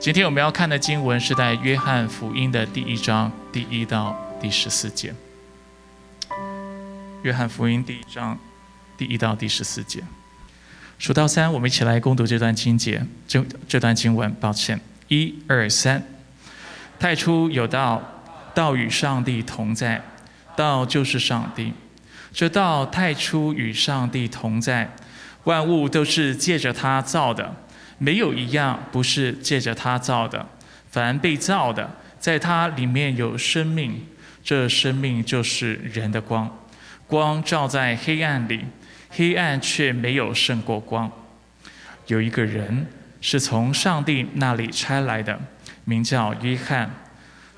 今天我们要看的经文是在约翰福音的第一章第一到第十四节。约翰福音第一章第一到第十四节，数到三，我们一起来攻读这段经节，这这段经文。抱歉，一二三。太初有道，道与上帝同在，道就是上帝。这道太初与上帝同在，万物都是借着他造的。没有一样不是借着他造的，凡被造的，在他里面有生命，这生命就是人的光，光照在黑暗里，黑暗却没有胜过光。有一个人是从上帝那里差来的，名叫约翰。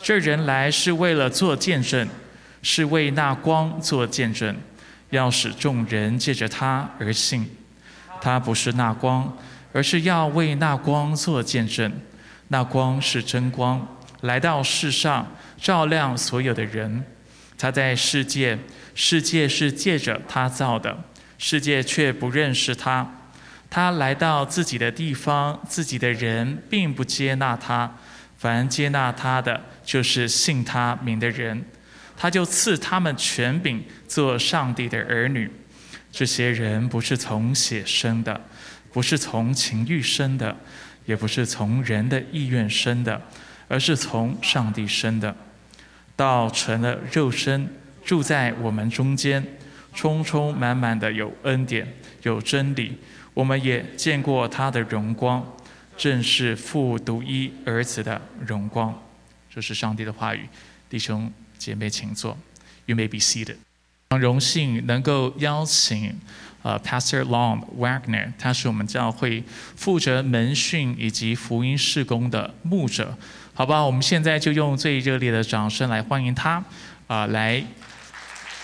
这人来是为了做见证，是为那光做见证，要使众人借着他而信。他不是那光。而是要为那光做见证，那光是真光，来到世上照亮所有的人。他在世界，世界是借着他造的，世界却不认识他。他来到自己的地方，自己的人并不接纳他。凡接纳他的，就是信他名的人，他就赐他们权柄做上帝的儿女。这些人不是从血生的。不是从情欲生的，也不是从人的意愿生的，而是从上帝生的。道成了肉身，住在我们中间，充充满满的有恩典，有真理。我们也见过他的荣光，正是父独一儿子的荣光。这是上帝的话语，弟兄姐妹，请坐。You may be seated。很荣幸能够邀请。呃，Pastor Long Wagner，他是我们教会负责门训以及福音事工的牧者，好吧？我们现在就用最热烈的掌声来欢迎他，啊，来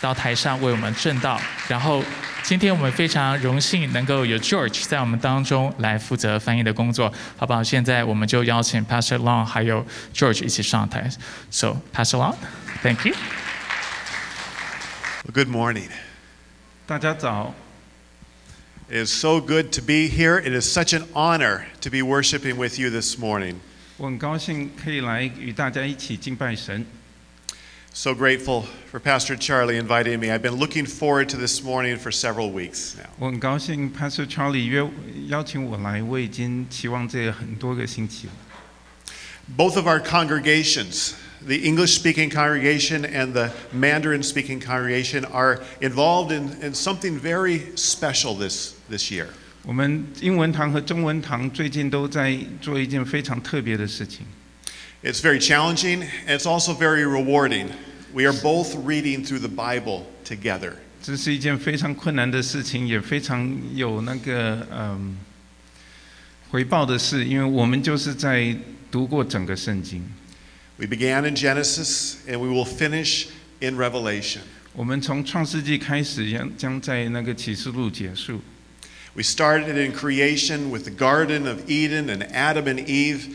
到台上为我们正道。然后，今天我们非常荣幸能够有 George 在我们当中来负责翻译的工作，好不好？现在我们就邀请 Pastor Long 还有 George 一起上台。So Pastor Long，Thank you。Good morning。大家早。It is so good to be here. It is such an honor to be worshiping with you this morning. So grateful for Pastor Charlie inviting me. I've been looking forward to this morning for several weeks now. 我很高兴 Pastor Charlie 约邀请我来，我已经期望这很多个星期了。Both of our congregations the English speaking congregation and the Mandarin speaking congregation are involved in, in something very special this, this year. 我们英文堂和中文堂最近都在做一件非常特别的事情。It's very challenging and it's also very rewarding. We are both reading through the Bible together. 这是一件非常困难的事情，也非常有那个嗯回报的事，因为我们就是在读过整个圣经。we began in Genesis and we will finish in Revelation. 我们从创世纪开始，将将在那个启示录结束。 We started in creation with the Garden of Eden and Adam and Eve,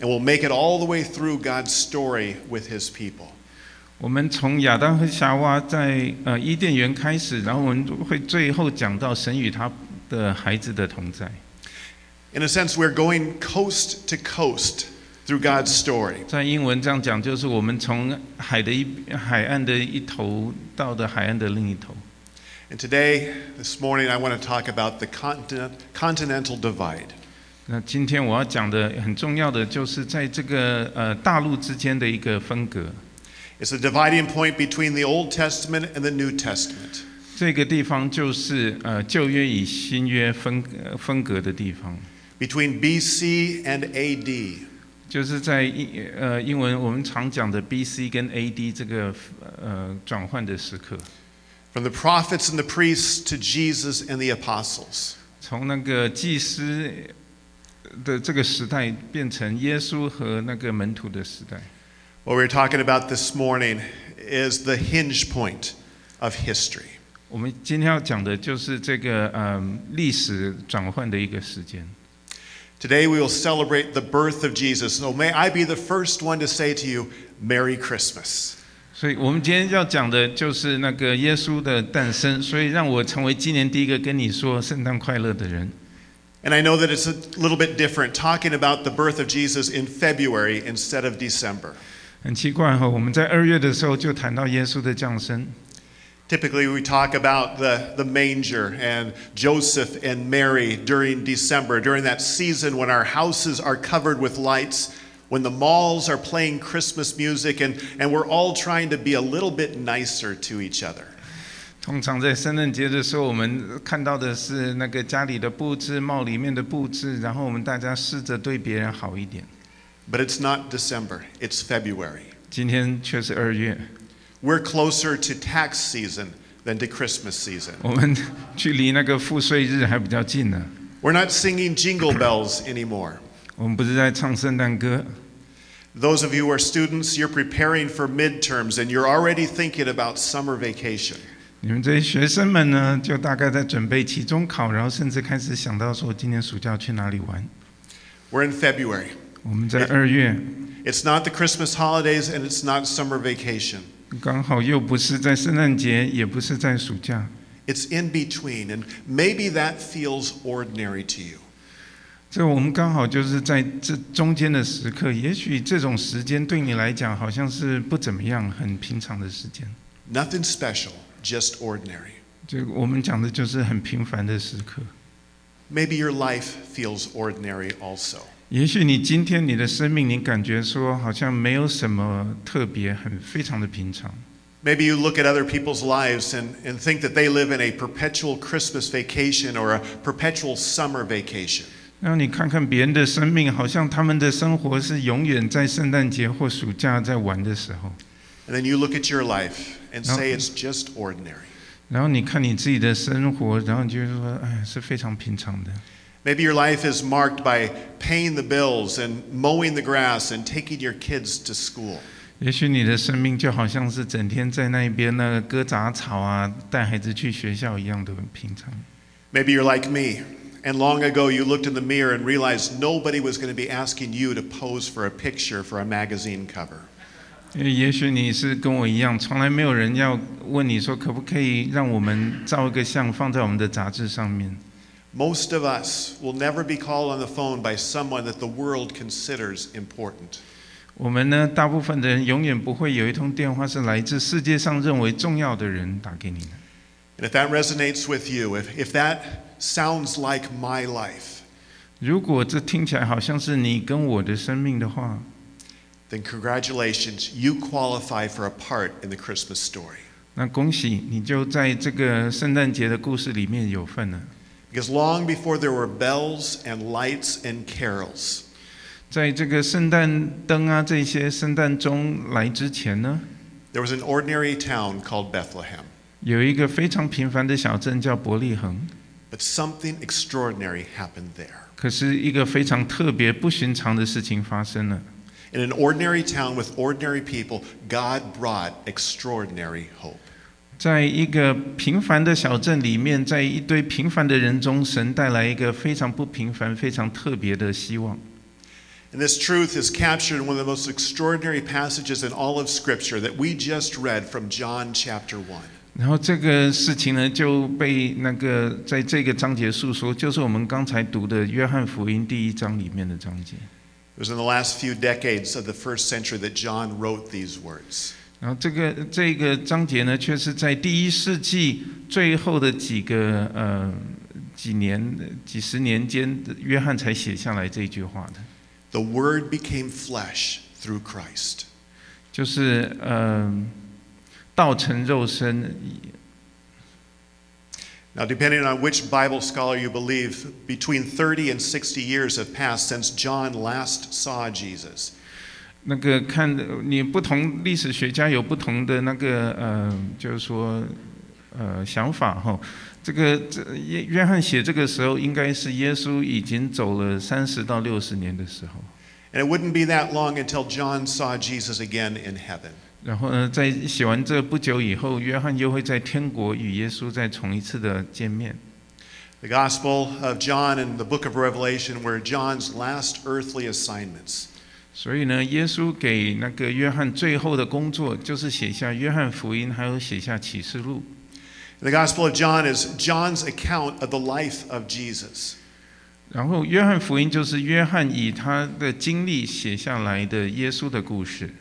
and we'll make it all the way through God's story with His people. 我们从亚当和夏娃在呃伊甸园开始，然后我们会最后讲到神与他的孩子的同在。In a sense, we're going coast to coast through God's story. 在英文这样讲，就是我们从海的一海岸的一头到的海岸的另一头。 And today, this morning, I want to talk about the continent, continental divide. 那今天我要讲的很重要的就是在这个呃大陆之间的一个分隔。It's the dividing point between the Old Testament and the New Testament. 这个地方就是呃旧约与新约分分隔的地方。Between BC and AD. 就是在英呃英文我们常讲的 B.C. 跟 A.D. 这个呃转换的时刻。 From the prophets and the priests to Jesus and the apostles. 从那个祭司的这个时代变成耶稣和那个门徒的时代。What we're talking about this morning is the hinge point of history. 我们今天要讲的就是这个嗯历史转换的一个时间。Today we will celebrate the birth of Jesus. So may I be the first one to say to you, Merry Christmas. 所以我们今天要讲的就是那个耶稣的诞生，所以让我成为今年第一个跟你说圣诞快乐的人。 And I know that it's a little bit different talking about the birth of Jesus in February instead of December. 很奇怪哈、我们在二月的时候就谈到耶稣的降生， Typically, we talk about the, the manger and Joseph and Mary during December, during that season when our houses are covered with lights, when the malls are playing Christmas music, and, and we're all trying to be a little bit nicer to each other. 通常在圣诞节的时候，我们看到的是那个家里的布置、帽里面的布置，然后我们大家试着对别人好一点。 But it's not December, it's February. 今天却是二月， We're closer to tax season than to Christmas season. 我们距离那个赋税日还比较近呢。 We're not singing jingle bells anymore. 我们不是在唱圣诞歌， Those of you who are students, you're preparing for midterms and you're already thinking about summer vacation. 你们这些学生们呢，就大概在准备期中考，然后甚至开始想到说今年暑假要去哪里玩。 We're in February. 我们在二月， It's not the Christmas holidays and it's not summer vacation. 刚好又不是在圣诞节，也不是在暑假， It's in between, and maybe that feels ordinary to you. 这我们刚好就是在这中间的时刻。也许这种时间对你来讲好像是不怎么样、很平常的时间。Nothing special, just ordinary. 这我们讲的就是很平凡的时刻。Maybe your life feels ordinary also. 也许你今天你的生命，你感觉说好像没有什么特别，很非常的平常。Maybe you look at other people's lives and, and think that they live in a perpetual Christmas vacation or a perpetual summer vacation. 让你看看别人的生命，好像他们的生活是永远在圣诞节或暑假在玩的时候。And then you look at your life and say it's just ordinary. 然后你看你自己的生活，然后你就说，哎，是非常平常的。Maybe your life is marked by paying the bills and mowing the grass and taking your kids to school. 也许你的生命就好像是整天在那边那个割杂草啊，带孩子去学校一样的平常。Maybe you're like me, and long ago you looked in the mirror and realized nobody was going to be asking you to pose for a picture for a magazine cover. 因为也许你是跟我一样，从来没有人要问你说可不可以让我们照一个相放在我们的杂志上面。 Most of us will never be called on the phone by someone that the world considers important. 我们呢，大部分的人永远不会有一通电话是来自世界上认为重要的人打给你的。 And if that resonates with you, if, if that sounds like my life, 如果这听起来好像是你跟我的生命的话， then congratulations, you qualify for a part in the Christmas story. 那恭喜你就在这个圣诞节的故事里面有份了。 Because long before there were bells and lights and carols, 在这个圣诞灯啊这些圣诞钟来之前呢， there was an ordinary town called Bethlehem. 有一个非常平凡的小镇叫伯利恒， But something extraordinary happened there. 可是一个非常特别、不寻常的事情发生了。 In an ordinary town with ordinary people, God brought extraordinary hope. 在一个平凡的小镇里面，在一堆平凡的人中，神带来一个非常不平凡、非常特别的希望。 And this truth is captured in one of the most extraordinary passages in all of Scripture that we just read from John chapter 1. 然后这个事情呢，就被那个在这个章节述说，就是我们刚才读的约翰福音第一章里面的章节。It was in the last few decades of the first century that John wrote these words. 然后这个这个章节呢，却是在第一世纪最后的几个呃几年几十年间，约翰才写下来这句话的，The Word became flesh through Christ. 就是呃道成肉身。Now, depending on which Bible scholar you believe, between 30 and 60 years have passed since John last saw Jesus. 那个看你不同历史学家有不同的那个呃，就是说呃想法哈。这个这约约翰写这个时候，应该是耶稣已经走了三十到六十年的时候。And it wouldn't be that long until John saw Jesus again in heaven. 然后呢，在写完这不久以后，约翰又会在天国与耶稣再重一次的见面。The Gospel of John and the book of Revelation were John's last earthly assignments. 所以呢，耶稣给那个约翰最后的工作，就是写下约翰福音，还有写下启示录。The Gospel of John is John's account of the life of Jesus. 然后约翰福音就是约翰以他的经历写下来的耶稣的故事。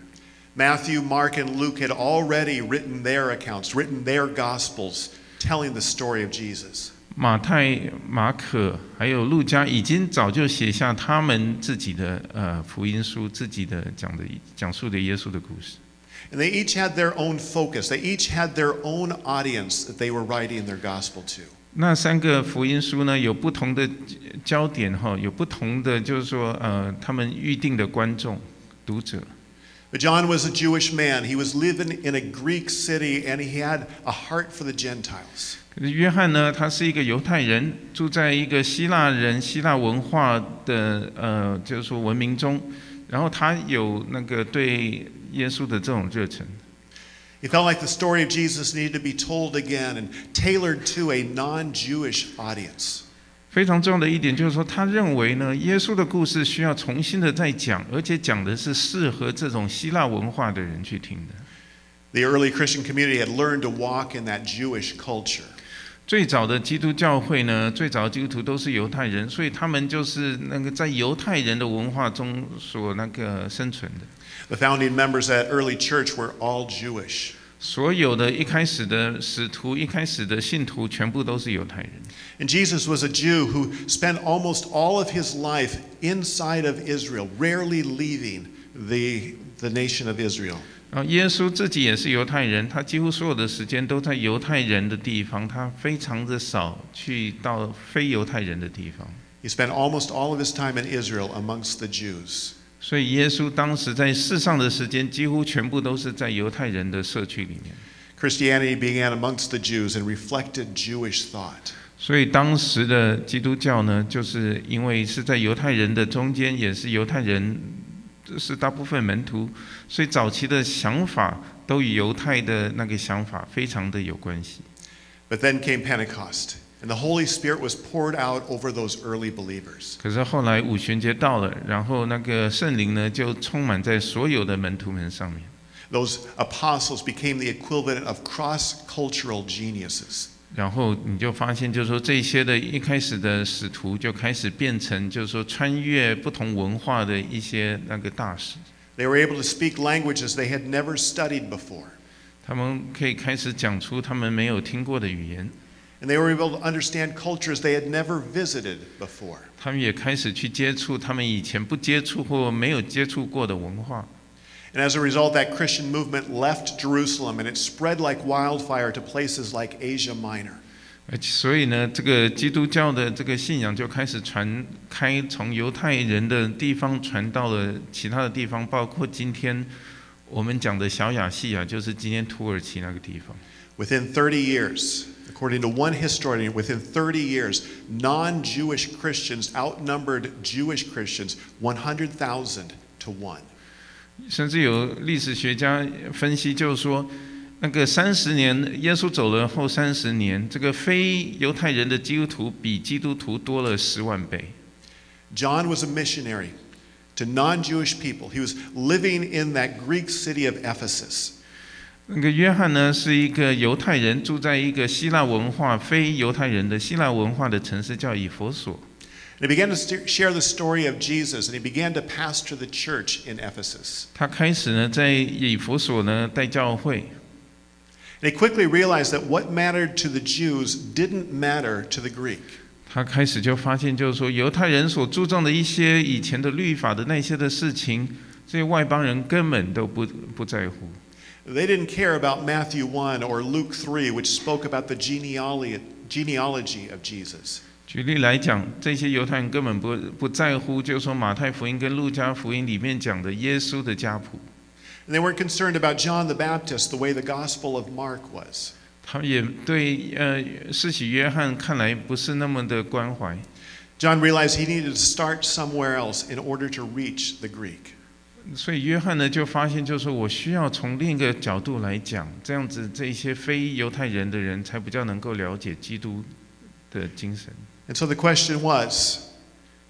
Matthew, Mark, and Luke had already written their accounts, written their gospels, telling the story of Jesus. 马太、马可还有路加已经早就写下他们自己的呃福音书，自己的讲的讲述的耶稣的故事。And they each had their own focus. They each had their own audience that they were writing their gospel to. 那三个福音书呢，有不同的焦点哈，有不同的就是说呃他们预定的观众读者。But John was a Jewish man. He was living in a Greek city and he had a heart for the Gentiles. 可是约翰呢，他是一个犹太人，住在一个希腊人、希腊文化的呃，就是说文明中，然后他有那个对耶稣的这种热忱。 He felt like the story of Jesus needed to be told again and tailored to a non Jewish audience. 非常重要的一点就是说，他认为呢，耶稣的故事需要重新的再讲，而且讲的是适合这种希腊文化的人去听的。The early Christian community had learned to walk in that Jewish culture. 最早的基督教会呢，最早的基督徒都是犹太人，所以他们就是那个在犹太人的文化中所那个生存的。The founding members that early church were all Jewish. 所有的一开始的使徒、一开始的信徒，全部都是犹太人。And Jesus was a Jew who spent almost all of his life inside of Israel, rarely leaving the, the nation of Israel. 然后耶稣自己也是犹太人，他几乎所有的时间都在犹太人的地方，他非常的少去到非犹太人的地方。He spent almost all of his time in Israel amongst the Jews. 所以耶稣当时在世上的时间，几乎全部都是在犹太人的社区里面。Christianity began amongst the Jews and reflected Jewish thought. 所以当时的基督教呢，就是因为是在犹太人的中间，也是犹太人是大部分门徒，所以早期的想法都与犹太的那个想法非常的有关系。But then came Pentecost, and the Holy Spirit was poured out over those early believers. 可是后来五旬节到了，然后那个圣灵呢就充满在所有的门徒们上面， Those apostles became the equivalent of cross cultural geniuses. 然后你就发现，就是说这些的一开始的使徒就开始变成，就是说穿越不同文化的一些那个大使， They were able to speak languages they had never studied before. 他们可以开始讲出他们没有听过的语言， And they were able to understand cultures they had never visited before. 他们也开始去接触他们以前不接触或没有接触过的文化。 And as a result, that Christian movement left Jerusalem and it spread like wildfire to places like Asia Minor. 而且所以呢，这个基督教的这个信仰就开始传开，从犹太人的地方传到了其他的地方，包括今天我们讲的小亚细亚，就是今天土耳其那个地方。 Within 30 years, according to one historian, within 30 years, non Jewish Christians outnumbered Jewish Christians 100,000 to 1. 甚至有历史学家分析，就是说，那个三十年，耶稣走了后三十年，这个非犹太人的基督徒比基督徒多了十万倍。 John was a missionary to non Jewish people. He was living in that Greek city of Ephesus. 那个约翰呢，是一个犹太人，住在一个希腊文化非犹太人的希腊文化的城市，叫以佛所。And he began to share the story of Jesus, and he began to pastor the church in Ephesus. 他开始呢，在以佛所呢带教会，And he quickly realized that what mattered to the Jews didn't matter to the Greek. 他开始就发现，就是说犹太人所注重的一些以前的律法的那些的事情，这些外邦人根本都不不在乎。They didn't care about Matthew 1 or Luke 3, which spoke about the genealogy, genealogy of Jesus. 举例来讲，这些犹太人根本不不在乎，就是说马太福音跟路加福音里面讲的耶稣的家谱， And they weren't concerned about John the Baptist the way the Gospel of Mark was. 他们也对呃施洗约翰看来不是那么的关怀。 John realized he needed to start somewhere else in order to reach the Greek. 所以约翰呢就发现，就是说我需要从另一个角度来讲，这样子这些非犹太人的人才比较能够了解基督的精神。And so the question was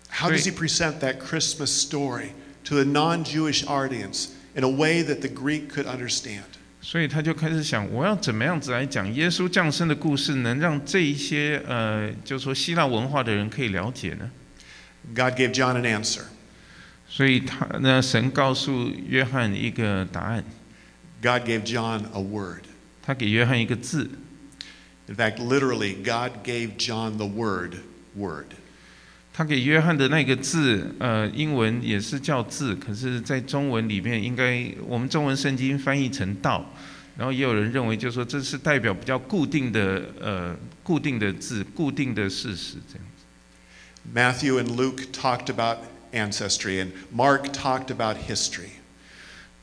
how does he present that Christmas story to the non Jewish audience in a way that the Greek could understand? 所以他就开始想，我要怎么样子来讲耶稣降生的故事，能让这一些呃，就说希腊文化的人可以了解呢？God gave John an answer. 所以他呢，神告诉约翰一个答案， God gave John a word. 他给约翰一个字。 In fact, literally, God gave John the word, word. 他给约翰的那个字，呃，英文也是叫字，可是，在中文里面，应该我们中文圣经翻译成道，然后也有人认为，就说这是代表比较固定的，呃，固定的字，固定的事实这样。 Matthew and Luke talked about ancestry, and Mark talked about history.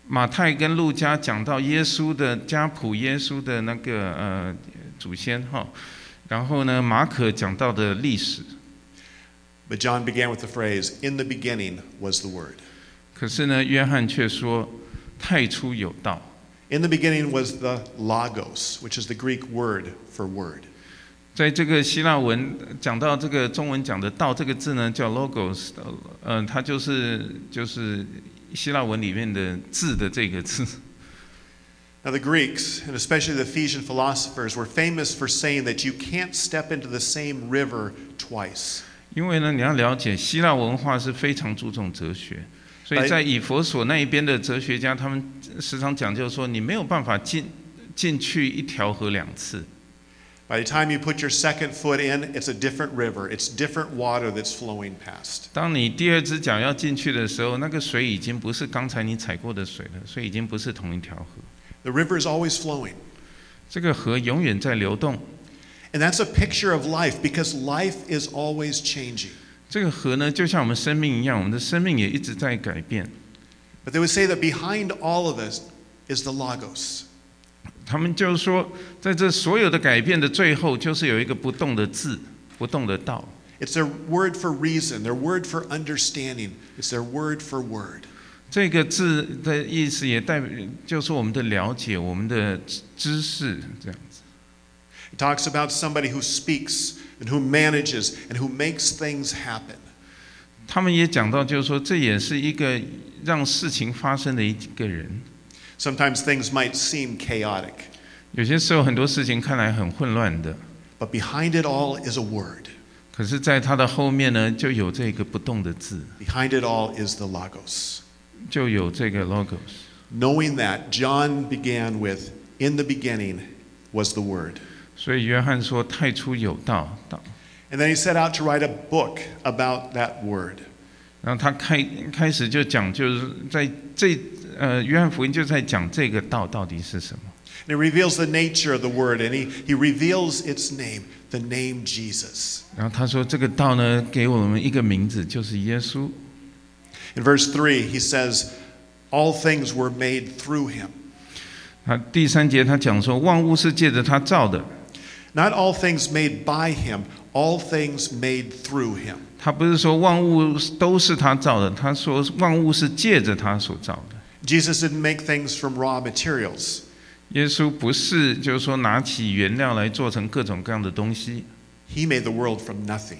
马太跟路加讲到耶稣的家谱，耶稣的那个呃祖先哈，然后呢，马可讲到的历史， But John began with the phrase, In the beginning was the Word. 可是呢，约翰却说太初有道。 In the beginning was the Logos, which is the Greek word for word. 在这个希腊文讲到这个中文讲的“道”这个字呢，叫 logos，呃，它就是就是希腊文里面的“字”的这个字。Now, the Greeks, and especially the Ephesian philosophers, were famous for saying that you can't step into the same river twice. 因为呢，你要了解希腊文化是非常注重哲学，所以哎在以佛所那一边的哲学家，他们时常讲究说，你没有办法进进去一条河两次。By the time you put your second foot in, it's a different river. It's different water that's flowing past. 当你第二只脚要进去的时候，那个水已经不是刚才你踩过的水了，所以已经不是同一条河。 The river is always flowing. 这个河永远在流动。 And that's a picture of life because life is always changing. 这个河呢，就像我们生命一样，我们的生命也一直在改变。 But they would say that behind all of this is the Logos. 他们就是说，在这所有的改变的最后，就是有一个不动的字，不动的道。It's their word for reason, their word for understanding. It's their word for word. 这个字的意思也代表，就是我们的了解，我们的知知识这样子。It talks about somebody who speaks and who manages and who makes things happen. 他们也讲到，就是说，这也是一个让事情发生的一个人。Sometimes things might seem chaotic, 有些时候很多事情看来很混乱的， but behind it all is a word. 可是在它的后面呢，就有这个不动的字， Behind it all is the Logos. 就有这个 logos。 Knowing that, John began with, In the beginning was the Word. 所以约翰说：“太初有道，道。 And then he set out to write a book about that Word. ”然后他开开始就讲，就是在这 呃约翰福音就在讲这个道到底是什么。And he reveals the nature of the Word, and he, he reveals its name, the name Jesus. 然后他说：“这个道呢，给我们一个名字，就是耶稣。In verse 3, he says, All things were made through him. ”他第三节他讲说：“万物是借着他造的。Not all things made by him, all things made through him. ”他不是说万物都是他造的，他说万物是借着他所造的。Jesus didn't make things from raw materials. 耶稣不是就是说拿起原料来做成各种各样的东西， He made the world from nothing.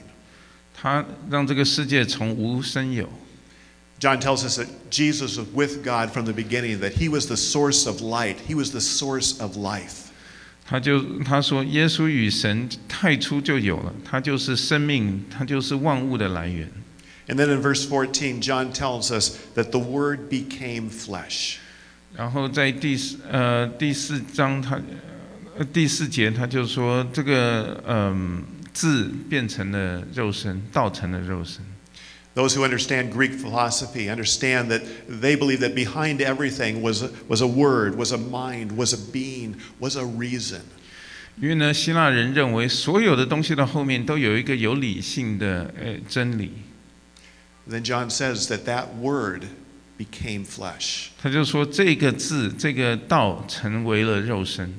他让这个世界从无生有。 John tells us that Jesus was with God from the beginning, that he was the source of light, he was the source of life. 他就他说，耶稣与神太初就有了，他就是生命，他就是万物的来源。 And then in verse 14, John tells us that the Word became flesh. 然后在第四呃第四章他呃第四节他就说这个嗯、字变成了肉身，道成了肉身。 Those who understand Greek philosophy understand that they believe that behind everything was a, was a word, was a mind, was a being, was a reason. 因为呢，希腊人认为所有的东西的后面都有一个有理性的呃真理。 Then John says that that word became flesh. 他就说这个字，这个道成为了肉身，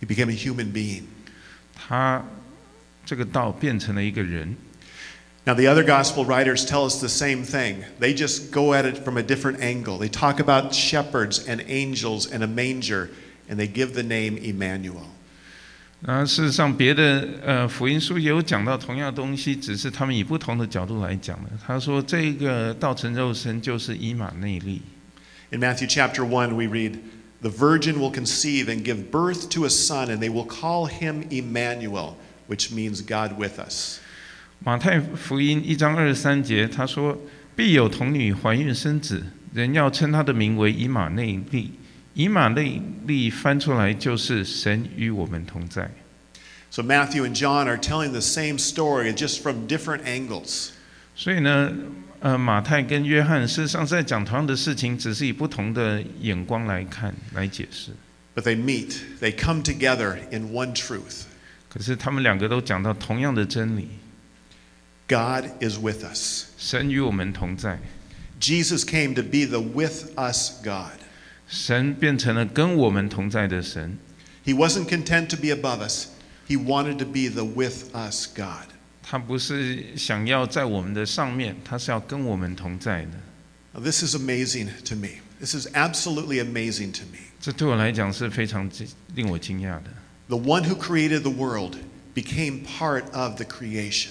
He became a human being. 他这个道变成了一个人。 Now, the other gospel writers tell us the same thing. They just go at it from a different angle. They talk about shepherds and angels and a manger, and they give the name Emmanuel. 然后事实上，别的呃福音书也有讲到同样的东西，只是他们以不同的角度来讲的。他说这个道成肉身就是以马内利。In Matthew chapter one, we read, The virgin will conceive and give birth to a son, and they will call him Emmanuel, which means God with us. 马太福音一章二十三节，他说：“必有童女怀孕生子，人要称他的名为以马内利。以马内利翻出来就是神与我们同在。So Matthew and John are telling the same story, just from different angles. 所以呢，呃，马太跟约翰事实上是在讲同样的事情，只是以不同的眼光来看来解释。But they meet, they come together in one truth 可是他们两个都讲到同样的真理：God is with us. 神与我们同在。Jesus came to be the with us God. 神变成了跟我们同在的神。 He wasn't content to be above us, He wanted to be the with us God. 他不是想要在我们的上面，他是要跟我们同在的。 Now, this is amazing to me. This is absolutely amazing to me. 这对我来讲是非常惊令我惊讶的。 The one who created the world became part of the creation.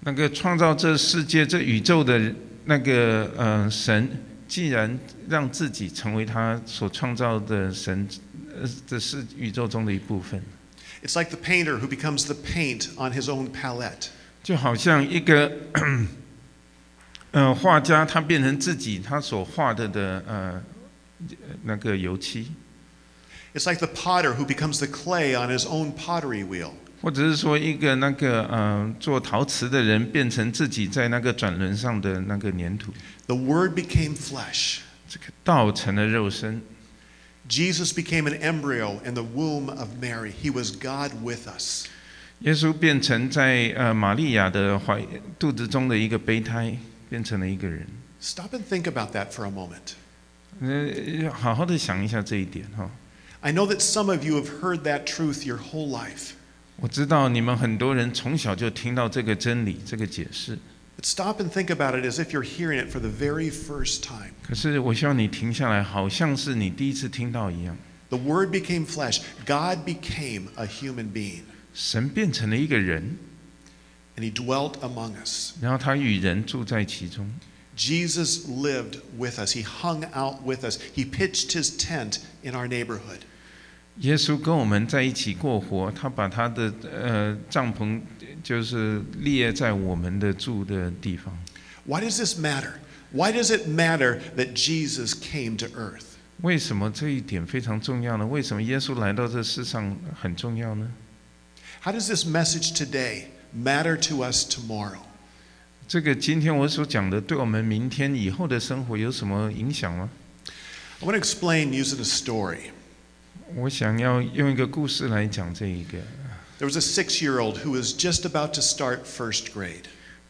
那个创造这世界、这宇宙的那个呃神， 既然让自己成为他所创造的神，呃，这是宇宙中的一部分，It's like the painter who becomes the paint on his own palette. 就好像一个呃画家，他变成自己他所画的的呃那个油漆，It's like the potter who becomes the clay on his own pottery wheel. 或者是说一个那个呃做陶瓷的人变成自己在那个转轮上的那个粘土，The Word became flesh. 这个道成了肉身。Jesus became an embryo in the womb of Mary. He was God with us. 耶稣变成在呃玛利亚的怀肚子中的一个胚胎，变成了一个人。Stop and think about that for a moment. 呃，好好的想一下这一点哈。I know that some of you have heard that truth your whole life. 我知道你们很多人从小就听到这个真理、这个解释，But stop and think about it as if you're hearing it for the very first time. 可是我希望你停下来，好像是你第一次听到一样。The Word became flesh. God became a human being, 神变成了一个人，and He dwelt among us. 然后他与人住在其中。Jesus lived with us. He hung out with us. He pitched His tent in our neighborhood. 耶稣跟我们在一起过活，他把他的呃帐篷就是列在我们的住的地方。Why does this matter? Why does it matter that Jesus came to earth? 为什么这一点非常重要呢？为什么耶稣来到这世上很重要呢？How does this message today matter to us tomorrow? 这个今天我所讲的，对我们明天以后的生活有什么影响吗？I want to explain using a story. 我想要用一个故事来讲这一个。There was a six year old who was just about to start first grade.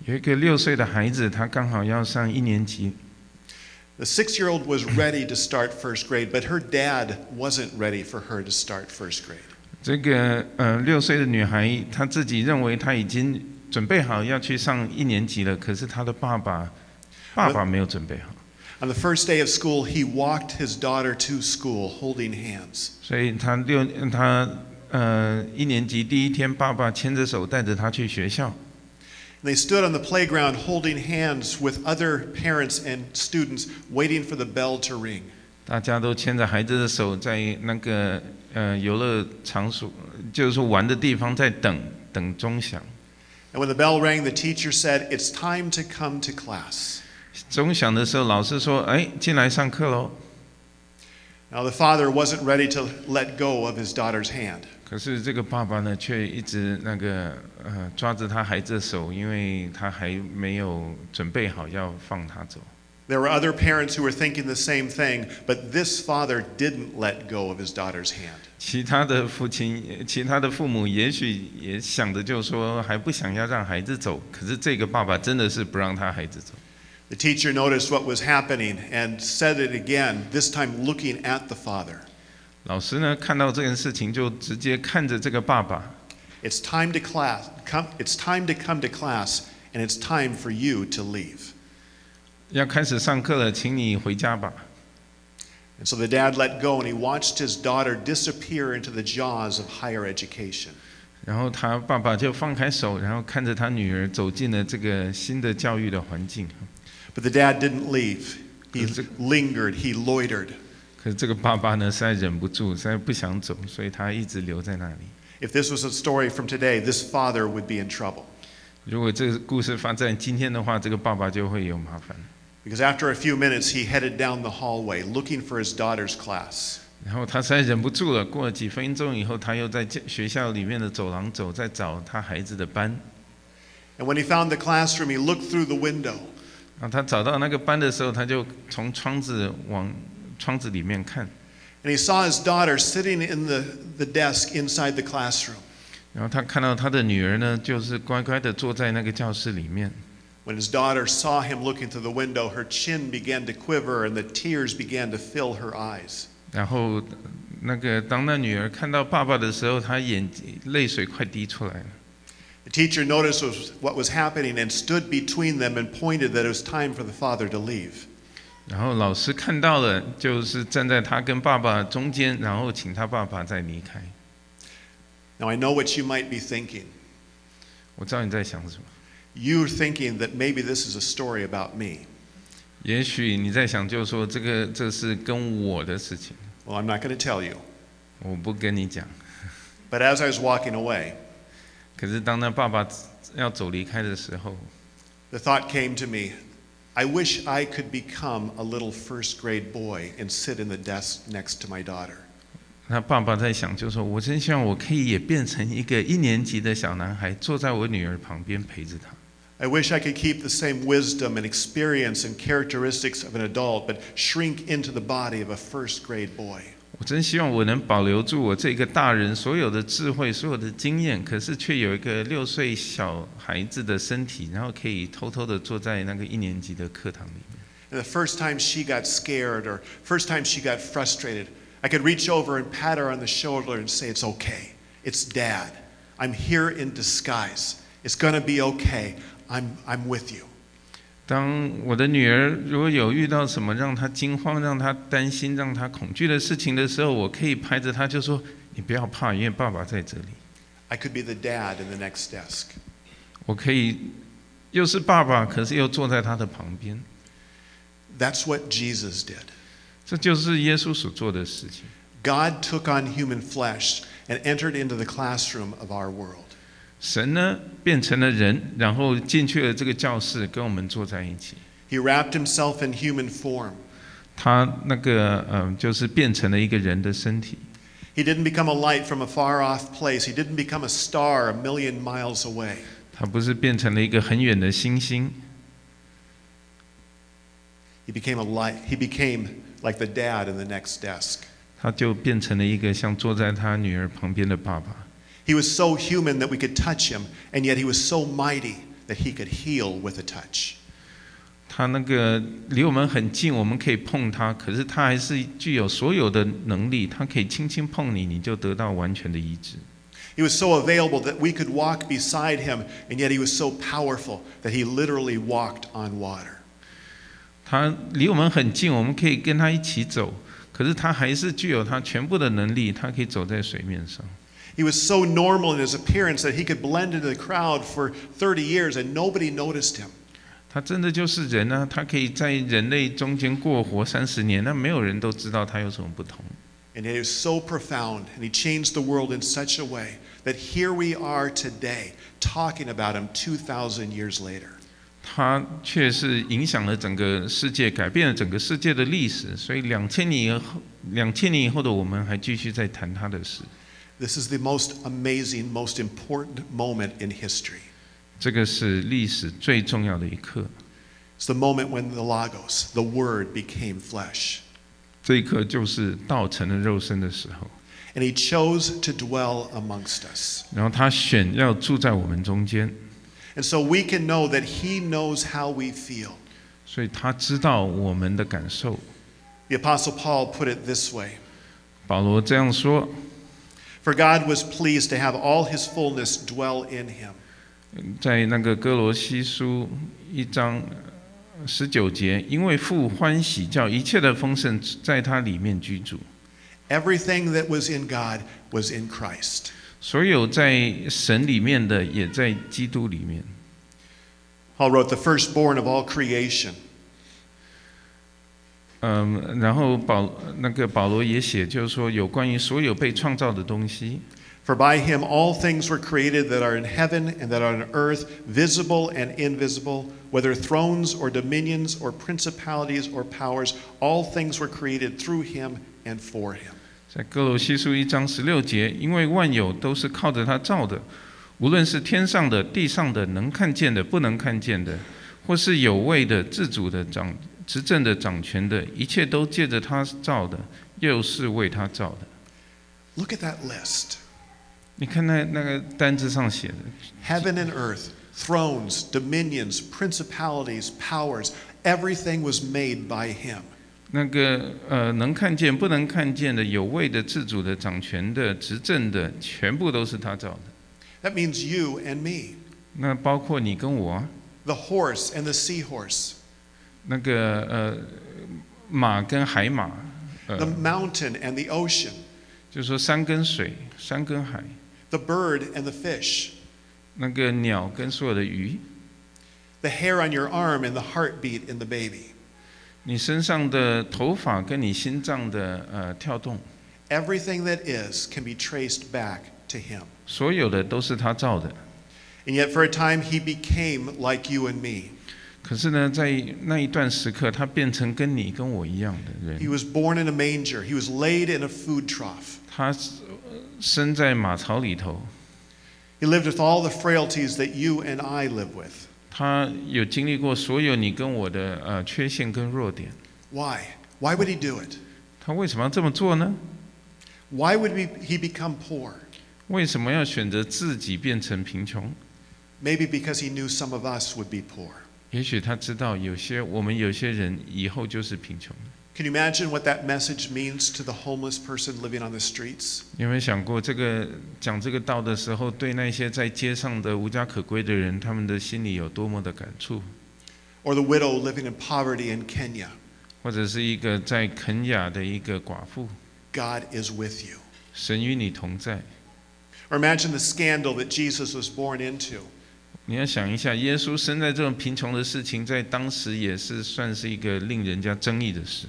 有一个六岁的孩子，他刚好要上一年级。The six year old was ready to start first grade, but her dad wasn't ready for her to start first grade. 这个呃六岁的女孩，她自己认为她已经准备好要去上一年级了，可是她的爸爸爸爸没有准备好，On the first day of school, he walked his daughter to school holding hands. 所以她六她呃一年级第一天，爸爸牵着手带着她去学校。 And they stood on the playground holding hands with other parents and students, waiting for the bell to ring. 大家都牵着孩子的手，在那个呃游乐场所，就是说玩的地方，在等等钟响。 And when the bell rang, the teacher said, It's time to come to class. 钟响的时候，老师说：“哎，进来上课喽。Now, the father wasn't ready to let go of his daughter's hand. ”可是这个爸爸呢，却一直那个呃抓着他孩子的手，因为他还没有准备好要放他走。There were other parents who were thinking the same thing, but this father didn't let go of his daughter's hand. 其他的父亲、其他的父母也许也想着，就是说还不想要让孩子走，可是这个爸爸真的是不让他孩子走。The teacher noticed what was happening and said it again, this time looking at the father. 老师呢看到这件事情，就直接看着这个爸爸， It's time to class. Come, it's time to come to class, and it's time for you to leave. 要开始上课了，请你回家吧。 And so the dad let go, and he watched his daughter disappear into the jaws of higher education. 然后他爸爸就放开手，然后看着他女儿走进了这个新的教育的环境。 But the dad didn't leave. He Is it- lingered. He loitered. 可是这个爸爸呢，实在忍不住，实在不想走，所以他一直留在那里。 If this was a story from today, this father would be in trouble. 如果这个故事发在今天的话，这个爸爸就会有麻烦。 Because after a few minutes, he headed down the hallway looking for his daughter's class. 然后他实在忍不住了，过了几分钟以后，他又在学校里面的走廊走，在找他孩子的班。 And when he found the classroom, he looked through the window. 他找到那个班的时候，他就从窗子往窗子里面看，And he saw his daughter sitting in the, the desk inside the classroom. 然后他看到他的女儿呢，就是乖乖的坐在那个教室里面。When his daughter saw him looking through the window, her chin began to quiver and the tears began to fill her eyes. 然后那个当那女儿看到爸爸的时候，她眼泪水快滴出来了。The teacher noticed was, what was happening and stood between them and pointed that it was time for the father to leave. 然后老师看到了，就是站在他跟爸爸中间，然后请他爸爸再离开。 Now, I know what you might be thinking. 我知道你在想什么， You're thinking that maybe this is a story about me. 也许你在想，就是说这个这是跟我的事情， Well, I'm not going to tell you. 我不跟你讲。 But as I was walking away, 可是当那爸爸要走离开的时候， the thought came to me I wish I could become a little first grade boy and sit in the desk next to my daughter. 那爸爸在想，就是说我真希望我可以也变成一个一年级的小男孩，坐在我女儿旁边陪着她。 I wish I could keep the same wisdom and experience and characteristics of an adult, but shrink into the body of a first grade boy. 我真希望我能保留住我这个大人所有的智慧、所有的经验，可是却有一个六岁小孩子的身体，然后可以偷偷的坐在那个一年级的课堂里面。 And the first time she got scared or first time she got frustrated, I could reach over and pat her on the shoulder and say, It's okay. It's dad. I'm here in disguise. It's going to be okay. I'm, I'm with you. 当我的女儿如果有遇到什么让她惊慌、让她担心、让她恐惧的事情的时候，我可以拍着她就说：“你不要怕，因为爸爸在这里。I could be the dad in the next desk. ”我可以又是爸爸，可是又坐在他的旁边。That's what Jesus did. 这就是耶稣所做的事情。God took on human flesh and entered into the classroom of our world. 神呢变成了人，然后进去了这个教室，跟我们坐在一起。He wrapped himself in human form. 他那个嗯、呃就是变成了一个人的身体。He didn't become a light from a far off place. He didn't become a star a million miles away. 他不是变成了一个很远的星星，He became a light. He became like the dad in the next desk. 他就变成了一个像坐在他女儿旁边的爸爸。He was so human that we could touch him, and yet he was so mighty that he could heal with a touch. 他那个离我们很近，我们可以碰他，可是他还是具有所有的能力，他可以轻轻碰你，你就得到完全的医治。 He was so available that we could walk beside him, and yet he was so powerful that he literally walked on water. 他离我们很近，我们可以跟他一起走，可是他还是具有他全部的能力，他可以走在水面上。 He was so normal in his appearance that he could blend into the crowd for 30 years and nobody noticed him. 他真的就是人啊，他可以在人类中间过活三十年，那没有人都知道他有什么不同。 And he was so profound, and he changed the world in such a way that here we are today talking about him 2,000 years later. 他却是影响了整个世界，改变了整个世界的历史。所以两千年以后，两千年以后的我们还继续在谈他的事。 This is the most amazing, most important moment in history. 这个是历史最重要的一刻。 It's the moment when the Logos, the Word, became flesh. 这一刻就是道成了肉身的时候， And he chose to dwell amongst us. 然后他选要住在我们中间， And so we can know that he knows how we feel. 所以他知道我们的感受。 The Apostle Paul put it this way 保罗这样说： for God was pleased to have all his fullness dwell in him. 在那个歌罗西书一章十九节，因为父欢喜叫一切的丰盛在他里面居住。Everything that was in God was in Christ. 所有在神里面的也在基督里面。Paul wrote, "The firstborn of all creation." 嗯，然后保那个保罗也写，就是说有关于所有被创造的东西，For by him all things were created that are in heaven and that are on earth, visible and invisible, whether thrones or dominions or principalities or powers, all things were created through him and for him. 在哥罗西书一章十六节，因为万有都是靠着他造的，无论是天上的、地上的，能看见的、不能看见的，或是有位的、自主的、掌执政的、掌权的，一切都借着他造的，又是为他造的。Look at that list 你看那那个单子上写的，heaven and earth, thrones, dominions, principalities, powers, everything was made by him. 那个呃，能看见、不能看见的、有位的、自主的、掌权的、执政的，全部都是他造的。That means you and me, 那包括你跟我啊，the horse and the seahorse, 那个呃马跟海马， the 呃， mountain and the ocean, 就是说山跟水、山跟海， the bird and the fish, 那个鸟跟所有的鱼， the hair on your arm and the heartbeat in the baby. 你身上的头发跟你心脏的呃跳动， Everything that is can be traced back to him. 所有的都是他造的。 And yet, for a time, he became like you and me. 可是呢，在那一段时刻，他变成跟你跟我一样的 He 人。 was born in a manger, he was laid in a food trough. 他呃生在马槽里头， He lived with all the frailties that you and I live with. 他有经历过所有你跟我的呃缺陷跟弱点。 Why? Why would he do it? 他为什么要这么做呢？ Why would he he become poor? 为什么要选择自己变成贫穷？ Maybe because he knew some of us would be poor. 也许他知道有些我们有些人以后就是贫穷的。Can you imagine what that message means to the homeless person living on the streets? 你有没有想过，这个讲这个道的时候，对那些在街上的无家可归的人，他们的心里有多么的感触？Or the widow living in poverty in Kenya? 或者是一个在肯雅的一个寡妇，God is with you. 神与你同在。Or imagine the scandal that Jesus was born into. 你要想一下，耶稣生在这种贫穷的事情，在当时也是算是一个令人家争议的事。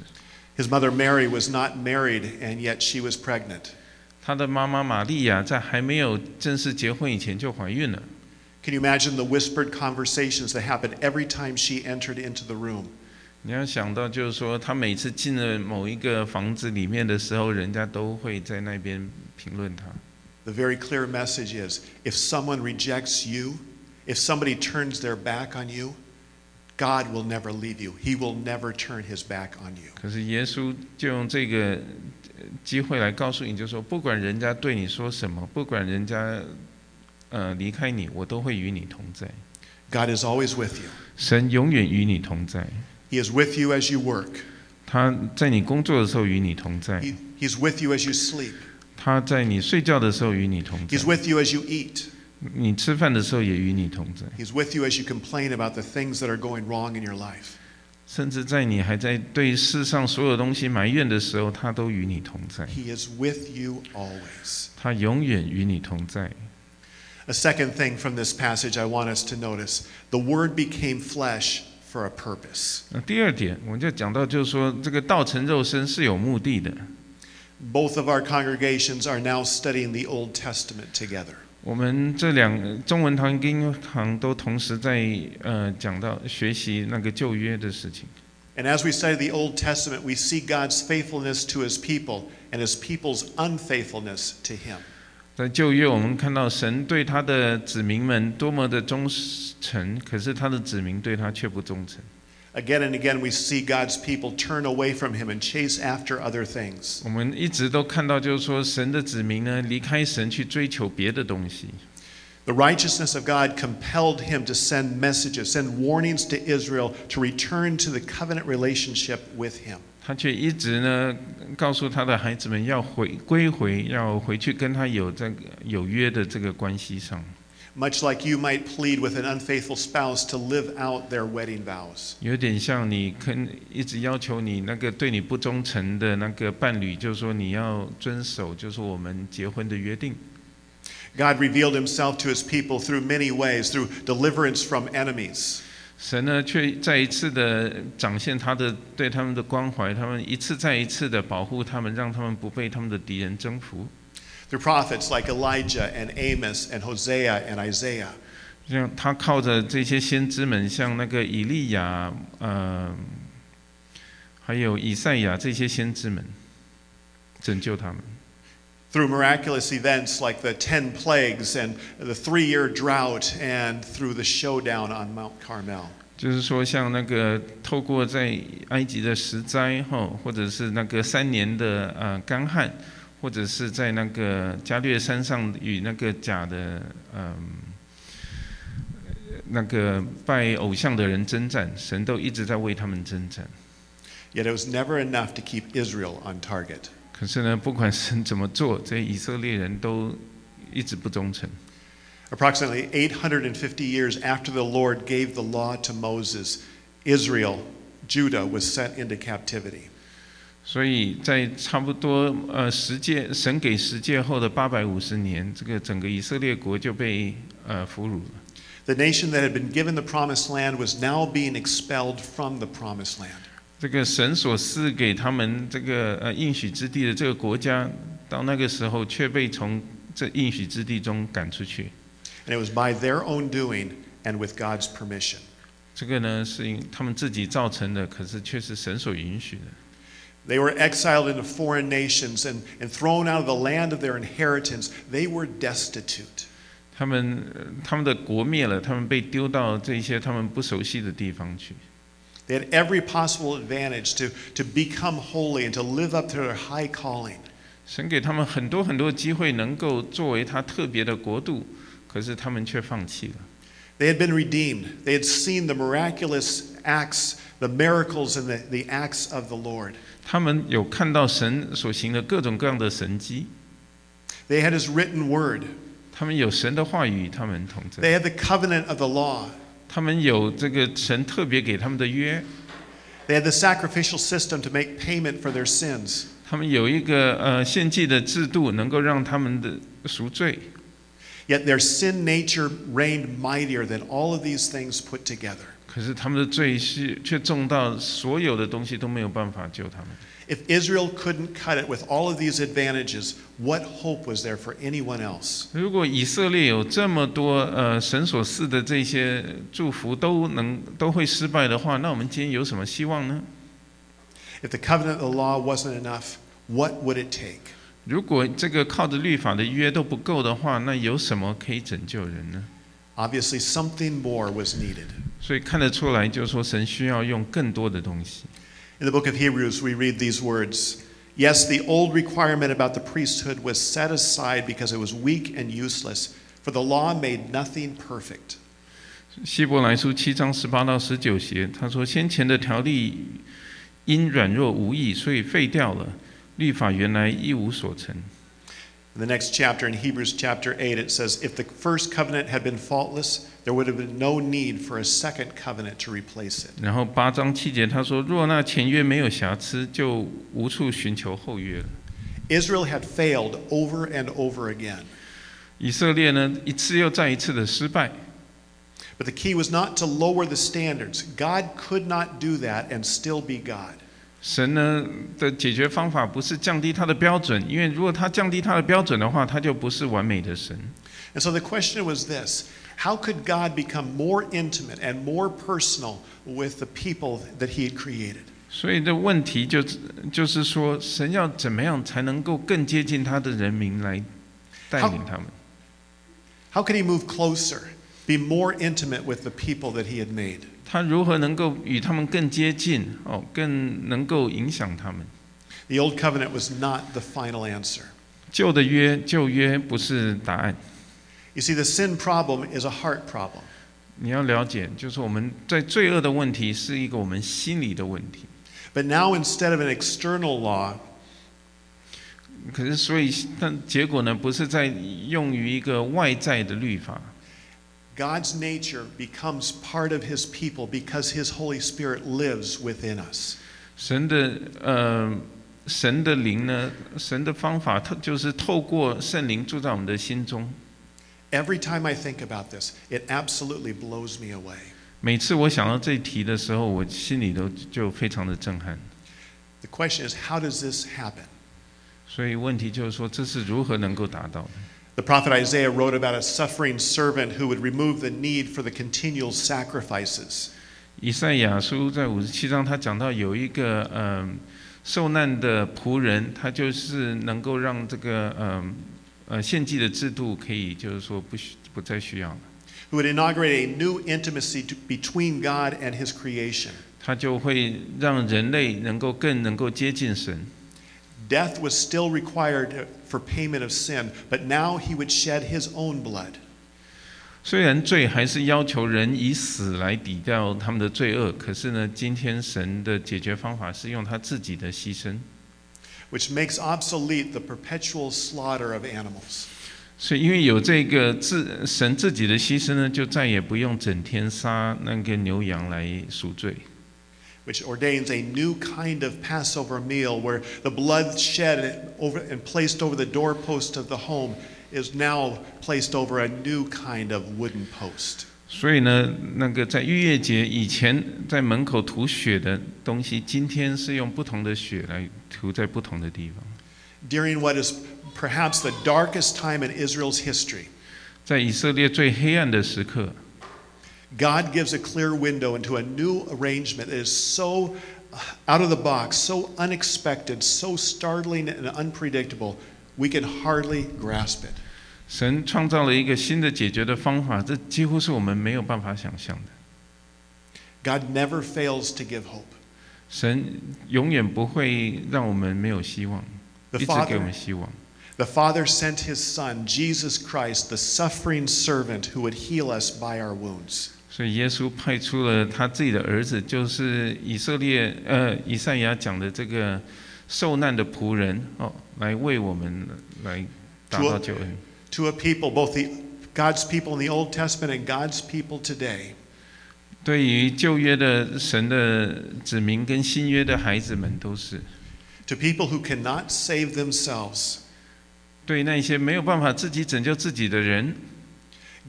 His mother Mary was not married, and yet she was pregnant. 他的妈妈玛利亚在还没有正式结婚以前就怀孕了。Can you imagine the whispered conversations that happened every time she entered into the room? 你要想到，就是说，他每次进了某一个房子里面的时候，人家都会在那边评论他。The very clear message is if someone rejects you, if somebody turns their back on you, God will never leave you. He will never turn his back on you. 可是耶稣就用这个呃机会来告诉你，就说，不管人家对你说什么，不管人家呃离开你，我都会与你同在。 God is always with you. 神永远与你同在， He is with you as you work. 他在你工作的时候与你同在， He, he's with you as you sleep. 他在你睡觉的时候与你同在 He's，with you as you eat. 你吃饭的时候也与你同在， He's with you as you complain about the things that are going wrong in your life. 甚至在你还在对世上所有东西埋怨的时候，他都与你同在， He is with you always. 他永远与你同在。 A second thing from this passage I want us to notice the Word became flesh for a purpose. 那第二点，我们就讲到，就是说这个道成肉身是有目的的。 Both of our congregations are now studying the Old Testament together. 我们这两中文堂跟英堂都同时在呃讲到学习那个旧约的事情。And as we study the Old Testament, we see God's faithfulness to his people and his people's unfaithfulness to him. 在旧约，我们看到神对他的子民们多么的忠诚，可是他的子民对他却不忠诚。Again and again, we see God's people turn away from him and chase after other things. 我们一直都看到，就是说神的子民呢，离开神去追求别的东西。 The righteousness of God compelled him to send messages, send warnings to Israel to return to the covenant relationship with him. 他却一直呢告诉他的孩子们要回归回，要回去跟他有这个有约的这个关系上。 Much like you might plead with an unfaithful spouse to live out their wedding vows. 有点像你跟一直要求你那个对你不忠诚的那个伴侣，就是说你要遵守，就是我们结婚的约定。 God revealed himself to his people through many ways, through deliverance from enemies, 神呢，却再一次的展现他的对他们的关怀，他们一次再一次的保护他们，让他们不被他们的敌人征服。 Through prophets like Elijah and Amos and Hosea and Isaiah. 像他靠着这些先知们，像那个以利亚，呃，还有以赛亚这些先知们，拯救他们。Through miraculous events like the ten plagues and the three year drought, and through the showdown on Mount Carmel. 就是说，像那个透过在埃及的十灾后，或者是那个三年的呃干旱，或者是在那个加略山上与那个假的嗯、那个拜偶像的人征战，神都一直在为他们征战。 Yet it was never enough to keep Israel on target. 可是呢，不管神怎么做，这些以色列人都一直不忠诚。 Approximately 850 years after the Lord gave the law to Moses, Israel, Judah, was sent into captivity. 所以在差不多呃十届神给十届后的八百五十年，这个整个以色列国就被呃俘虏了。The nation that had been given the promised land was now being expelled from the promised land. 这个神所赐给他们这个呃应许之地的这个国家，到那个时候却被从这应许之地中赶出去。And it was by their own doing and with God's permission. 这个呢是因他们自己造成的，可是却是神所允许的。They were exiled into foreign nations and, and thrown out of the land of their inheritance. They were destitute. 他们呃他们的国灭了，他们被丢到这些他们不熟悉的地方去。 They had every possible advantage to, to become holy and to live up to their high calling. 神给他们很多很多机会，能够作为他特别的国度，可是他们却放弃了。 They had been redeemed. They had seen the miraculous acts, the miracles, and the, the acts of the Lord. 他们有看到神所行的各种各样的神迹， They had His written word. 他们有神的话语与他们同在， They had the covenant of the law. 他们有这个神特别给他们的约， They had the sacrificial system to make payment for their sins. 他们有一个呃献祭的制度，能够让他们的赎罪。 Yet their sin nature reigned mightier than all of these things put together. 可是他们的罪是却重到所有的东西都没有办法救他们。If Israel couldn't cut it with all of these advantages, what hope was there for anyone else? 如果以色列有这么多呃神所赐的这些祝福都能都会失败的话，那我们今天有什么希望呢？If the covenant of the law wasn't enough, what would it take? 如果这个靠着律法的约都不够的话，那有什么可以拯救人呢？Obviously, something more was needed. 所以看得出来，就是说神需要用更多的东西。 In the book of Hebrews, we read these words Yes, the old requirement about the priesthood was set aside because it was weak and useless, for the law made nothing perfect. 希伯来书七章十八到十九节，他说：先前的条例因软弱无益，所以废掉了。律法原来一无所成。 In the next chapter, in Hebrews chapter 8, it says, If the first covenant had been faultless, there would have been no need for a second covenant to replace it. 然后八章七节他说：若那前约没有瑕疵，就无处寻求后约了。 Israel had failed over and over again. 以色列呢，一次又再一次的失败。 But the key was not to lower the standards. God could not do that and still be God. 神呢的解决方法不是降低他的标准，因为如果他降低他的标准的话，他就不是完美的神。 And so the question was this How could God become more intimate and more personal with the people that He had created? 所以这问题就就是说，神要怎么样才能够更接近他的人民来带领他们？ How could He move closer, be more intimate with the people that He had made? 他如何能够与他们更接近？哦，更能够影响他们？The Old Covenant was not the final answer. 旧的约，旧约不是答案。You see, the sin problem is a heart problem. 你要了解，就是我们在罪恶的问题是一个我们心理的问题。But now, instead of an external law, 可是，所以，但结果呢，不是在用于一个外在的律法，God's nature becomes part of His people because His Holy Spirit lives within us. 神的呃，神的灵呢，神的方法，透就是透过圣灵住在我们的心中。 Every time I think about this, it absolutely blows me away. 每次我想到这一题的时候，我心里都就非常的震撼。 The question is, how does this happen? 所以问题就是说，这是如何能够达到的？ The prophet Isaiah wrote about a suffering servant who would remove the need for the continual sacrifices. 以赛亚书在五十七章，他讲到有一个嗯、受难的仆人，他就是能够让这个嗯呃献祭的制度可以就是说不需不再需要了， who would inaugurate a new intimacy to, between God and his creation. 他就会让人类能够更能够接近神。 Death was still required for payment of sin, but now he would shed his own blood. 虽然罪还是要求人以死来抵掉他们的罪恶，可是呢，今天神的解决方法是用他自己的牺牲。 which makes obsolete the perpetual slaughter of animals. 所以，因为有这个自神自己的牺牲呢，就再也不用整天杀那个牛羊来赎罪。 which ordains a new kind of Passover meal where the blood shed over and placed over the doorpost of the home is now placed over a new kind of wooden post. 所以呢，那个在逾越节以前在门口涂血的东西，今天是用不同的血来涂在不同的地方。 During what is perhaps the darkest time in Israel's history, 在以色列最黑暗的时刻， God gives a clear window into a new arrangement that is so out of the box, so unexpected, so startling and unpredictable, we can hardly grasp it. 神创造了一个新的解决的方法，这几乎是我们没有办法想象的。 God never fails to give hope. 神永远不会让我们没有希望， The 一直给我 Father 们希望。 The Father sent His Son, Jesus Christ, the suffering servant who would heal us by our wounds. 所以耶稣派出了他自己的儿子，就是以色列呃以赛亚讲的这个受难的仆人哦，来为我们来达到救恩。To a people, both the, God's people in the Old Testament and God's people today, 对于旧约的神的子民跟新约的孩子们都是，to people who cannot save themselves, 对那些没有办法自己拯救自己的人，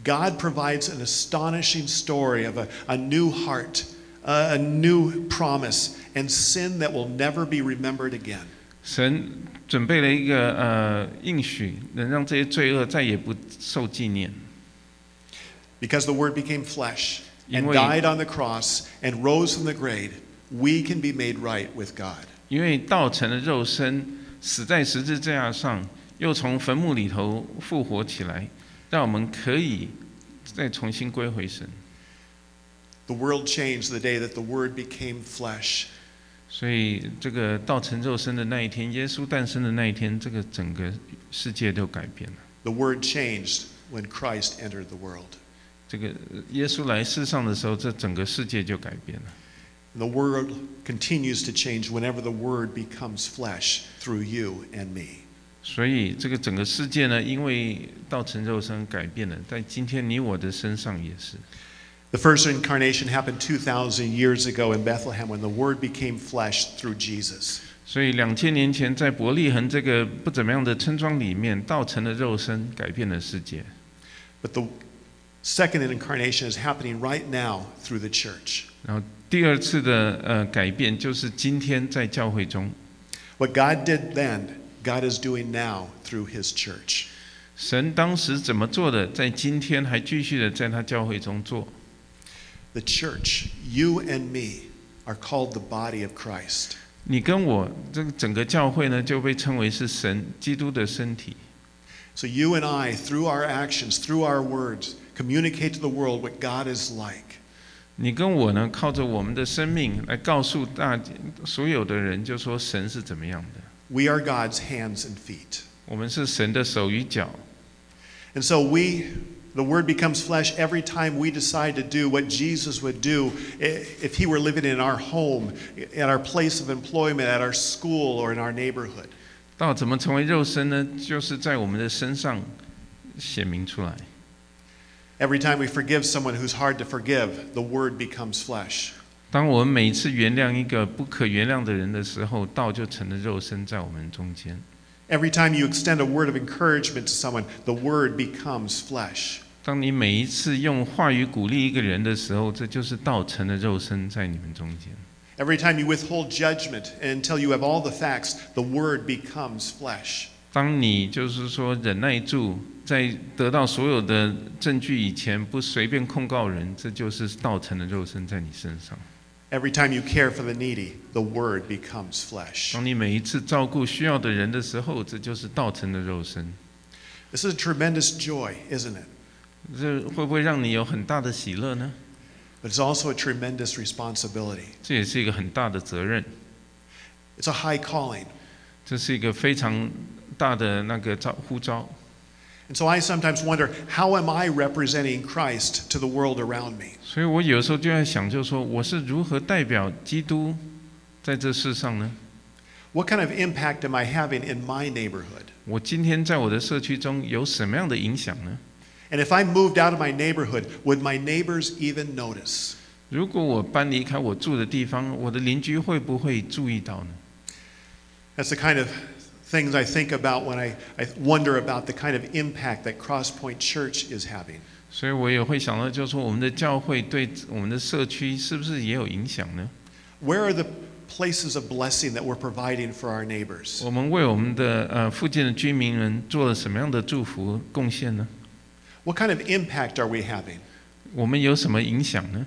God provides an astonishing story of a, a new heart, a, a new promise, and sin that will never be remembered again. 神准备了一个呃应许，能让这些罪恶再也不受纪念。 Because the Word became flesh and 因为- died on the cross and rose from the grave, we can be made right with God. 因为道成了肉身，死在十字架上，又从坟墓里头复活起来， 让我们可以再重新归回神。 The world changed the day that the Word became flesh. 所以，这个道成肉身的那一天，耶稣诞生的那一天，这个整个世界都改变了。 The Word changed when Christ entered the world. 这个呃耶稣来世上的时候，这整个世界就改变了。 And the world continues to change whenever the Word becomes flesh through you and me. 所以，这个整个世界呢，因为道成肉身改变了，在今天你我的身上也是。The first incarnation happened 2,000 years ago in Bethlehem when the Word became flesh through Jesus. 所以两千年前，在伯利恒这个不怎么样的村庄里面，道成了肉身，改变了世界。But the second incarnation is happening right now through the church. 然后第二次的呃改变，就是今天在教会中，What God did then, God is doing now through His church. 神当时怎么做的，在今天还继续的在他教会中做。 The church, you and me, are called the body of Christ. 你跟我这个整个教会呢，就被称为是神基督的身体。 So you and I, through our actions, through our words, communicate to the world what God is like. 你跟我呢，靠着我们的生命来告诉大所有的人，就说神是怎么样的。 We are God's hands and feet. 我们是神的手与脚， And so we, the Word becomes flesh every time we decide to do what Jesus would do i- if He were living in our home, at our place of employment, at our school, or in our neighborhood. 道怎么成为肉身呢？就是在我们的身上显明出来。 Every time we forgive someone who's hard to forgive, the Word becomes flesh. 当我们每一次原谅一个不可原谅的人的时候，道就成了肉身在我们中间。Every time you extend a word of encouragement to someone, the Word becomes flesh. 当你每一次用话语鼓励一个人的时候，这就是道成了肉身在你们中间。Every time you withhold judgment until you have all the facts, the word becomes flesh. 当你就是说忍耐住，在得到所有的证据以前，不随便控告人，这就是道成了肉身在你身上。Every time you care for the needy, the word becomes flesh. 当你每一次照顾需要的人的时候，这就是道成的肉身。This is a tremendous joy, isn't it? 这会不会让你有很大的喜乐呢？But it's also a tremendous responsibility. 这也是一个很大的责任，It's a high calling. 这是一个非常大的那个召呼召。And so I sometimes wonder how am I representing Christ to the world around me? 所以我有时候就在想，就是说我是如何代表基督在这世上呢？ What kind of impact am I having in my neighborhood? 我今天在我的社区中有什么样的影响呢？ And if I moved out of my neighborhood, would my neighbors even notice? 如果我搬离开我住的地方，我的邻居会不会注意到呢？ That's the kind of things I think about when I, I wonder about the kind of impact that Crosspoint Church is having. 所以我也会想到，就是说我们的教会对我们的社区是不是也有影响呢？ Where are the places of blessing that we're providing for our neighbors? 我们为我们的呃附近的居民们做了什么样的祝福贡献呢？ What kind of impact are we having? 我们有什么影响呢？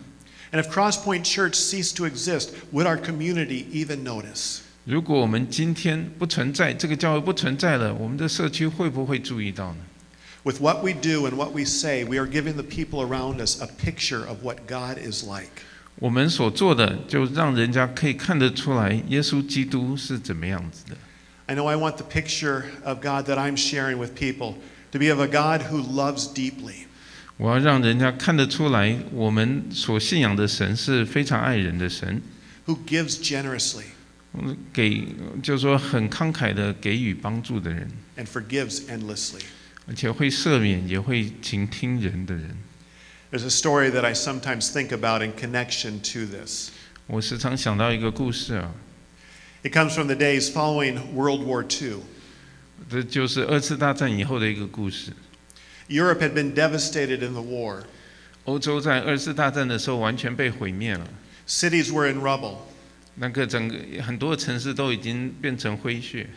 And if Crosspoint Church ceased to exist, would our community even notice? 如果我们今天不存在，这个教会不存在了，我们的社区会不会注意到呢？With what we do and what we say, we are giving the people around us a picture of what God is like. 我们所做的，就让人家可以看得出来，耶稣基督是怎么样子的。I know I want the picture of God that I'm sharing with people to be of a God who loves deeply, 我要让人家看得出来，我们所信仰的神是非常爱人的神，who gives generously, 给就是说很慷慨的给予帮助的人，and forgives endlessly. 而且会赦免，也会倾听人的人。There's a story that I sometimes think about in connection to this. 我时常想到一个故事啊，It comes from the days following World War II. 这就是二次大战以后的一个故事。Europe had been devastated in the war. 欧洲在二次大战的时候完全被毁灭了，Cities were in rubble. 那个整个很多城市都已经变成灰血，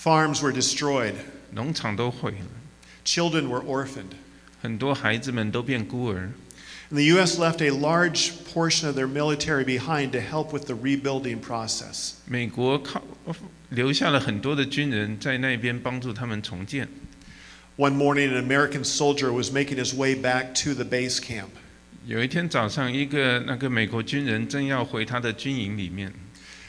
Farms were destroyed. 农场都毁了， Children were orphaned. 很多孩子们都变孤儿。 And the U.S. left a large portion of their military behind to help with the rebuilding process. 美国靠留下了很多的军人在那边帮助他们重建。 One morning, an American soldier was making his way back to the base camp. 有一天早上，一个那个美国军人正要回他的军营里面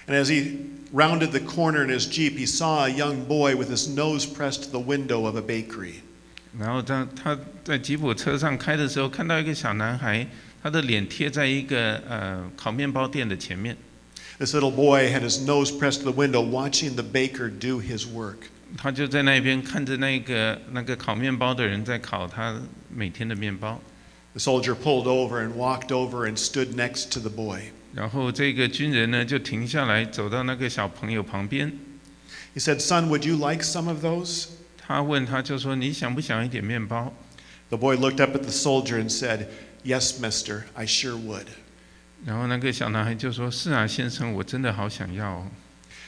，And as he rounded the corner in his Jeep, he saw a young boy with his nose pressed to the window of a bakery. 然后他他在吉普车上开的时候，看到一个小男孩，他的脸贴在一个呃烤面包店的前面，This little boy had his nose pressed to the window, watching the baker do his work. 他就在那边看着那个那个烤面包的人在烤他每天的面包。The soldier pulled over and walked over and stood next to the boy. 然后这个军人呢就停下来，走到那个小朋友旁边， He said, Son, would you like some of those? 他问他就说：“你想不想一点面包 The boy looked up at the soldier and said, Yes, mister, I sure would.？” 然后那个小男孩就说：“是啊，先生，我真的好想要、哦。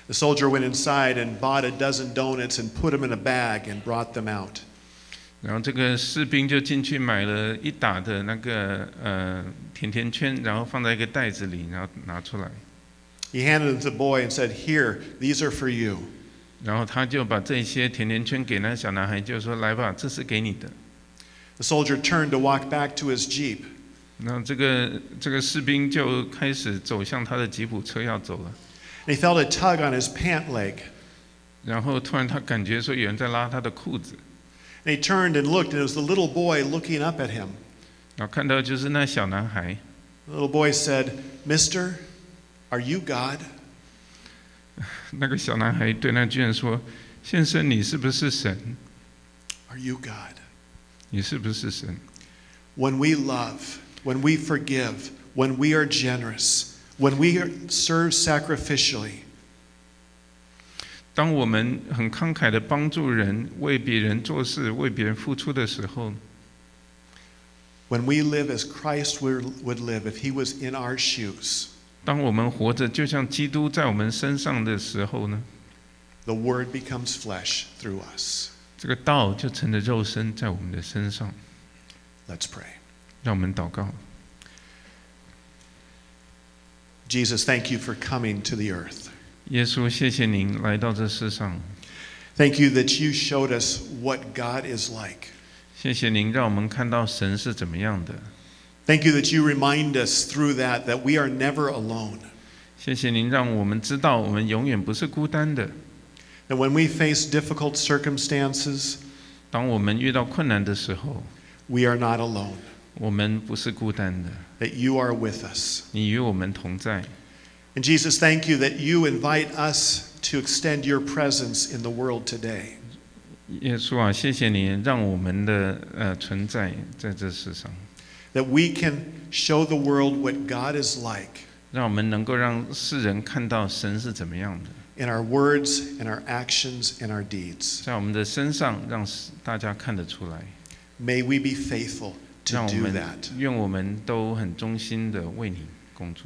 The soldier went inside and bought a dozen donuts and put them in a bag and brought them out. ” 然后这个士兵就进去买了一打的那个呃甜甜圈，然后放在一个袋子里，然后拿出来，He handed them to the boy and said, Here, these are for you. 然后他就把这些甜甜圈给那个小男孩，就说：“来吧，这是给你的。The soldier turned to walk back to his Jeep. ”然后这个这个士兵就开始走向他的吉普车要走了，he felt a tug on his pant leg. 然后突然他感觉说有人在拉他的裤子，And he turned and looked, and it was the little boy looking up at him. 然后看到就是那小男孩， The little boy said, Mister, are you God? 那个小男孩对那军人说：“先生，你是不是神？ Are you God? 你是不是神？ When we love, when we forgive, when we are generous, when we are- serve sacrificially, 当我们很慷慨的帮助人，为别人做事，为别人付出的时候， when we live as Christ would would live if he was in our shoes, 当我们活着，就像基督在我们身上的时候呢， the Word becomes flesh through us. 这个道就成了肉身在我们的身上。 Let's pray. 让我们祷告， Jesus, thank you for coming to the earth. 耶稣，谢谢您来到这世上， Thank you that you showed us what God is like. 谢谢您让我们看到神是怎么样的， Thank you that you remind us through that that we are never alone. 谢谢您让我们知道我们永远不是孤单的。 That when we face difficult circumstances, 当我们遇到困难的时候， we are not alone. 我们不是孤单的， That you are with us. 你与我们同在。 And Jesus, thank you that you invite us to extend your presence in the world today. 耶稣啊，谢谢你让我们的呃存在在这世上， That we can show the world what God is like 让我们能够让世人看到神是怎么样的， in our words, in our actions, in our deeds. 在我们的身上让大家看得出来。 May we be faithful to 让我 do 们 that. 愿我们都很忠心的为你工作。